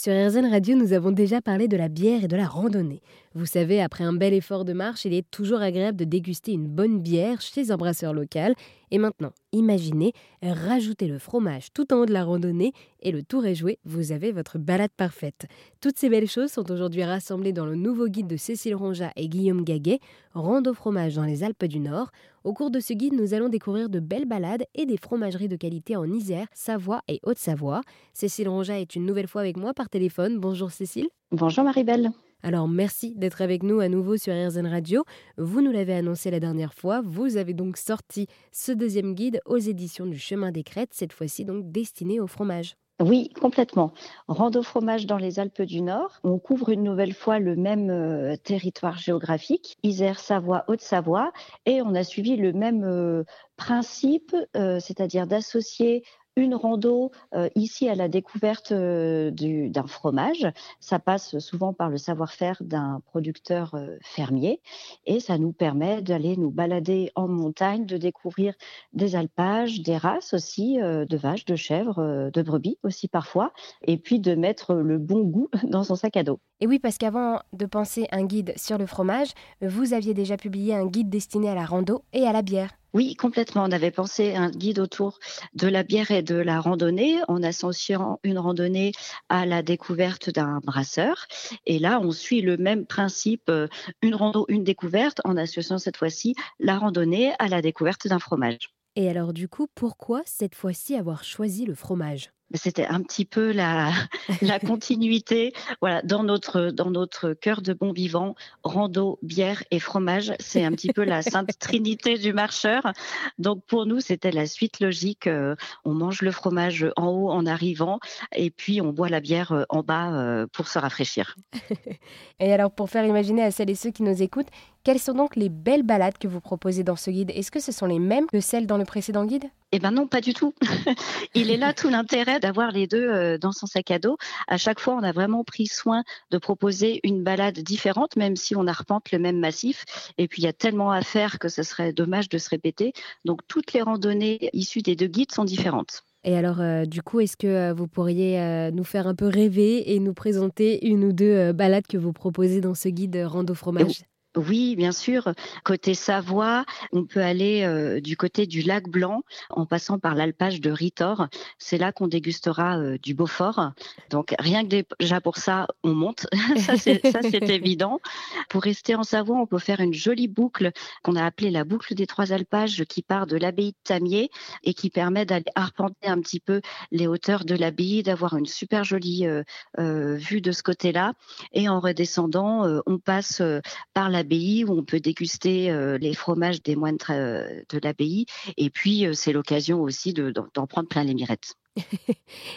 Sur RZN Radio, nous avons déjà parlé de la bière et de la randonnée. Vous savez, après un bel effort de marche, il est toujours agréable de déguster une bonne bière chez un brasseur local. Et maintenant, imaginez, rajoutez le fromage tout en haut de la randonnée et le tour est joué, vous avez votre balade parfaite. Toutes ces belles choses sont aujourd'hui rassemblées dans le nouveau guide de Cécile Ronja et Guillaume Gaguet, Rando fromage dans les Alpes du Nord. Au cours de ce guide, nous allons découvrir de belles balades et des fromageries de qualité en Isère, Savoie et Haute-Savoie. Cécile Ronja est une nouvelle fois avec moi par téléphone. Bonjour Cécile. Bonjour Marie-Belle. Alors merci d'être avec nous à nouveau sur RZN Radio. Vous nous l'avez annoncé la dernière fois, vous avez donc sorti ce deuxième guide aux éditions du Chemin des Crêtes, cette fois-ci donc destiné au fromage. Oui, complètement. Rando fromage dans les Alpes du Nord. On couvre une nouvelle fois le même euh, territoire géographique, Isère, Savoie, Haute-Savoie, et on a suivi le même euh, principe, euh, c'est-à-dire d'associer une rando euh, ici à la découverte euh, d'un fromage. Ça passe souvent par le savoir-faire d'un producteur euh, fermier et ça nous permet d'aller nous balader en montagne, de découvrir des alpages, des races aussi de vaches, de chèvres, de brebis aussi parfois, et puis de mettre le bon goût dans son sac à dos. Et oui, parce qu'avant de penser un guide sur le fromage, vous aviez déjà publié un guide destiné à la rando et à la bière. Oui, complètement. On avait pensé un guide autour de la bière et de la randonnée en associant une randonnée à la découverte d'un brasseur. Et là, on suit le même principe, euh, une rando, une découverte, en associant cette fois-ci la randonnée à la découverte d'un fromage. Et alors du coup, pourquoi cette fois-ci avoir choisi le fromage? C'était un petit peu la, la continuité. Voilà, dans notre, dans notre cœur de bon vivant, rando, bière et fromage, c'est un petit peu la sainte trinité du marcheur. Donc pour nous, c'était la suite logique. Euh, on mange le fromage en haut en arrivant et puis on boit la bière euh, en bas euh, pour se rafraîchir. et alors pour faire imaginer à celles et ceux qui nous écoutent, quelles sont donc les belles balades que vous proposez dans ce guide? Est-ce que ce sont les mêmes que celles dans le précédent guide? Eh bien non, pas du tout. Il est là tout l'intérêt d'avoir les deux euh, dans son sac à dos. À chaque fois, on a vraiment pris soin de proposer une balade différente, même si on arpente le même massif. Et puis, il y a tellement à faire que ce serait dommage de se répéter. Donc, toutes les randonnées issues des deux guides sont différentes. Et alors, euh, du coup, est-ce que euh, vous pourriez nous faire un peu rêver et nous présenter une ou deux balades que vous proposez dans ce guide Rando Fromage? Oui, bien sûr. Côté Savoie, on peut aller euh, du côté du lac Blanc en passant par l'alpage de Ritor. C'est là qu'on dégustera euh, du Beaufort. Donc rien que déjà pour ça, on monte. ça, c'est évident. Pour rester en Savoie, on peut faire une jolie boucle qu'on a appelée la boucle des trois alpages qui part de l'abbaye de Tamier et qui permet d'aller arpenter un petit peu les hauteurs de l'abbaye, d'avoir une super jolie euh, vue de ce côté-là. Et en redescendant, on passe par l'abbaye où on peut déguster euh, les fromages des moines euh, de l'abbaye. Et puis, euh, c'est l'occasion aussi d'en prendre plein les mirettes.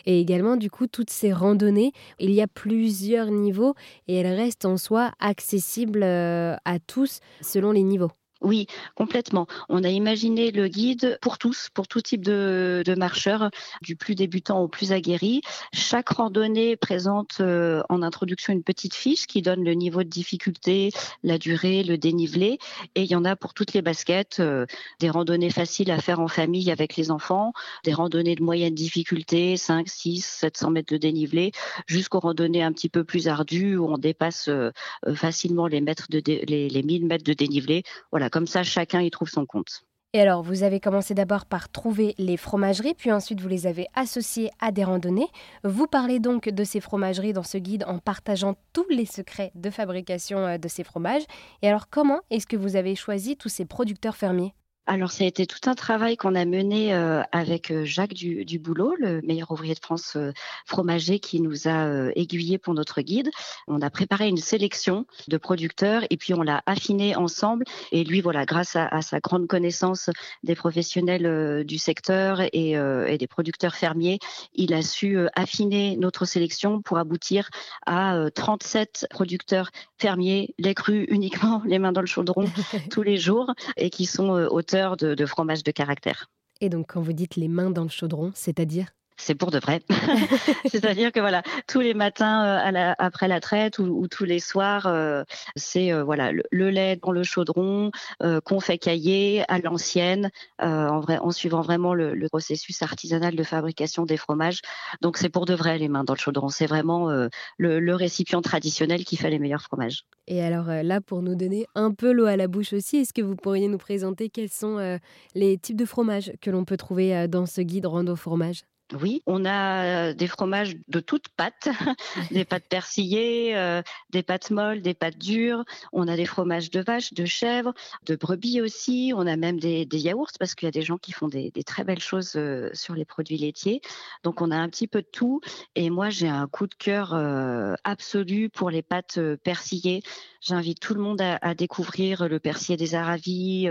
et également, du coup, toutes ces randonnées, il y a plusieurs niveaux et elles restent en soi accessibles à tous selon les niveaux. Oui, complètement. On a imaginé le guide pour tous, pour tout type de, marcheurs, du plus débutant au plus aguerri. Chaque randonnée présente euh, en introduction une petite fiche qui donne le niveau de difficulté, la durée, le dénivelé. Et il y en a pour toutes les baskets, euh, des randonnées faciles à faire en famille avec les enfants, des randonnées de moyenne difficulté, 5, 6, 700 mètres de dénivelé, jusqu'aux randonnées un petit peu plus ardues où on dépasse euh, facilement les, mètres de les, les 1000 mètres de dénivelé. Voilà, comme ça, chacun y trouve son compte. Et alors, vous avez commencé d'abord par trouver les fromageries, puis ensuite vous les avez associées à des randonnées. Vous parlez donc de ces fromageries dans ce guide en partageant tous les secrets de fabrication euh, de ces fromages. Et alors, comment est-ce que vous avez choisi tous ces producteurs fermiers? Alors, ça a été tout un travail qu'on a mené euh, avec euh, Jacques du, Boulot, le meilleur ouvrier de France euh, fromager, qui nous a aiguillé pour notre guide. On a préparé une sélection de producteurs et puis on l'a affiné ensemble. Et lui, voilà, grâce à, sa grande connaissance des professionnels du secteur et, et, des producteurs fermiers, il a su affiner notre sélection pour aboutir à 37 producteurs fermiers, les crus uniquement, les mains dans le chaudron tous les jours, et qui sont auteurs de, fromage de caractère. Et donc, quand vous dites les mains dans le chaudron, c'est-à-dire c'est pour de vrai. C'est-à-dire que voilà, tous les matins euh, après la traite ou, tous les soirs, euh, c'est euh, voilà le, lait dans le chaudron qu'on fait cailler à l'ancienne, en, vrai, en suivant vraiment le, processus artisanal de fabrication des fromages. Donc c'est pour de vrai les mains dans le chaudron. C'est vraiment le, récipient traditionnel qui fait les meilleurs fromages. Et alors là, pour nous donner un peu l'eau à la bouche aussi, est-ce que vous pourriez nous présenter quels sont les types de fromages que l'on peut trouver dans ce guide Rando Fromage? Oui, on a des fromages de toutes pâtes, des pâtes persillées, des pâtes molles, des pâtes dures. On a des fromages de vache, de chèvre, de brebis aussi. On a même des, yaourts parce qu'il y a des gens qui font des, très belles choses sur les produits laitiers. Donc on a un petit peu de tout. Et moi, j'ai un coup de cœur absolu pour les pâtes persillées. J'invite tout le monde à, découvrir le persillé des Aravis,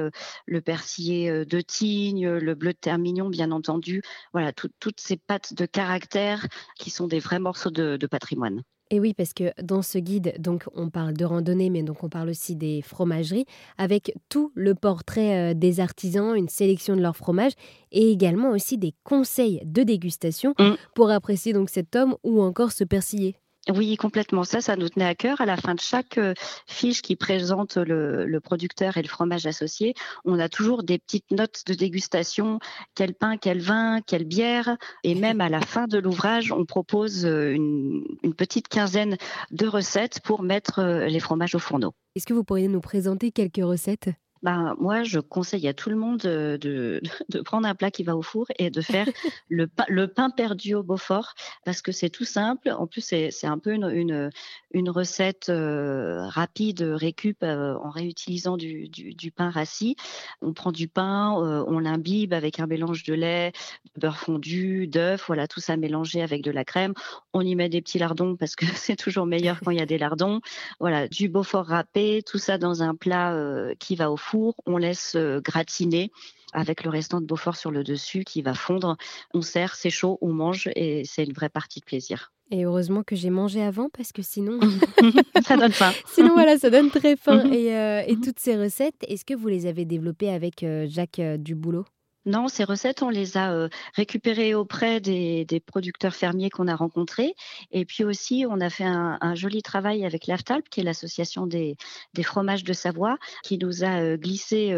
le persillé de Tignes, le bleu de Termignon, bien entendu. Voilà, toutes pâtes de caractère qui sont des vrais morceaux de, patrimoine. Et oui, parce que dans ce guide, donc on parle de randonnée, mais donc on parle aussi des fromageries, avec tout le portrait euh, des artisans, une sélection de leurs fromages, et également aussi des conseils de dégustation mmh. pour apprécier donc cet homme ou encore ce persillé. Oui, complètement. Ça, ça nous tenait à cœur. À la fin de chaque euh, fiche qui présente le, producteur et le fromage associé, on a toujours des petites notes de dégustation, quel pain, quel vin, quelle bière. Et même à la fin de l'ouvrage, on propose euh, une, petite quinzaine de recettes pour mettre euh, les fromages au fourneau. Est-ce que vous pourriez nous présenter quelques recettes? Ben, moi, je conseille à tout le monde de, de, prendre un plat qui va au four et de faire le, pain, le pain perdu au Beaufort parce que c'est tout simple. En plus, c'est un peu une, une, une recette euh, rapide, récup euh, en réutilisant du, du, du, pain rassis. On prend du pain, euh, on l'imbibe avec un mélange de lait, de beurre fondu, d'œufs, voilà, tout ça mélangé avec de la crème. On y met des petits lardons parce que c'est toujours meilleur quand il y a des lardons. Voilà, du Beaufort râpé, tout ça dans un plat qui va au four on laisse euh, gratiner avec le restant de Beaufort sur le dessus qui va fondre. On sert, c'est chaud, on mange et c'est une vraie partie de plaisir. Et heureusement que j'ai mangé avant parce que sinon. ça donne faim. sinon, voilà, ça donne très faim. Mhm. Euh, et, toutes ces recettes, est-ce que vous les avez développées avec euh, Jacques Duboulot? Non, ces recettes, on les a récupérées auprès des, producteurs fermiers qu'on a rencontrés. Et puis aussi, on a fait un, joli travail avec l'AFTALP, qui est l'association des, fromages de Savoie, qui nous a glissé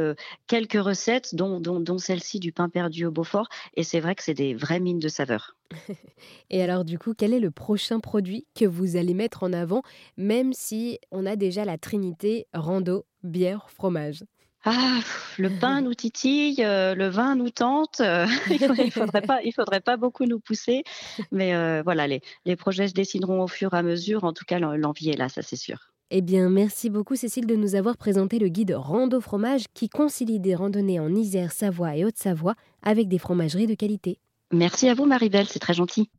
quelques recettes, dont, dont celle-ci du pain perdu au Beaufort. Et c'est vrai que c'est des vraies mines de saveurs. Et alors, du coup, quel est le prochain produit que vous allez mettre en avant, même si on a déjà la trinité rando, bière, fromage? Ah, le pain nous titille, euh, le vin nous tente. Euh, il ne faudrait, pas, il faudrait pas beaucoup nous pousser, mais euh, voilà, les, les projets se dessineront au fur et à mesure. En tout cas, l'envie est là, ça c'est sûr. Eh bien, merci beaucoup Cécile de nous avoir présenté le guide Rando Fromage qui concilie des randonnées en Isère, Savoie et Haute-Savoie avec des fromageries de qualité. Merci à vous Maribel, c'est très gentil.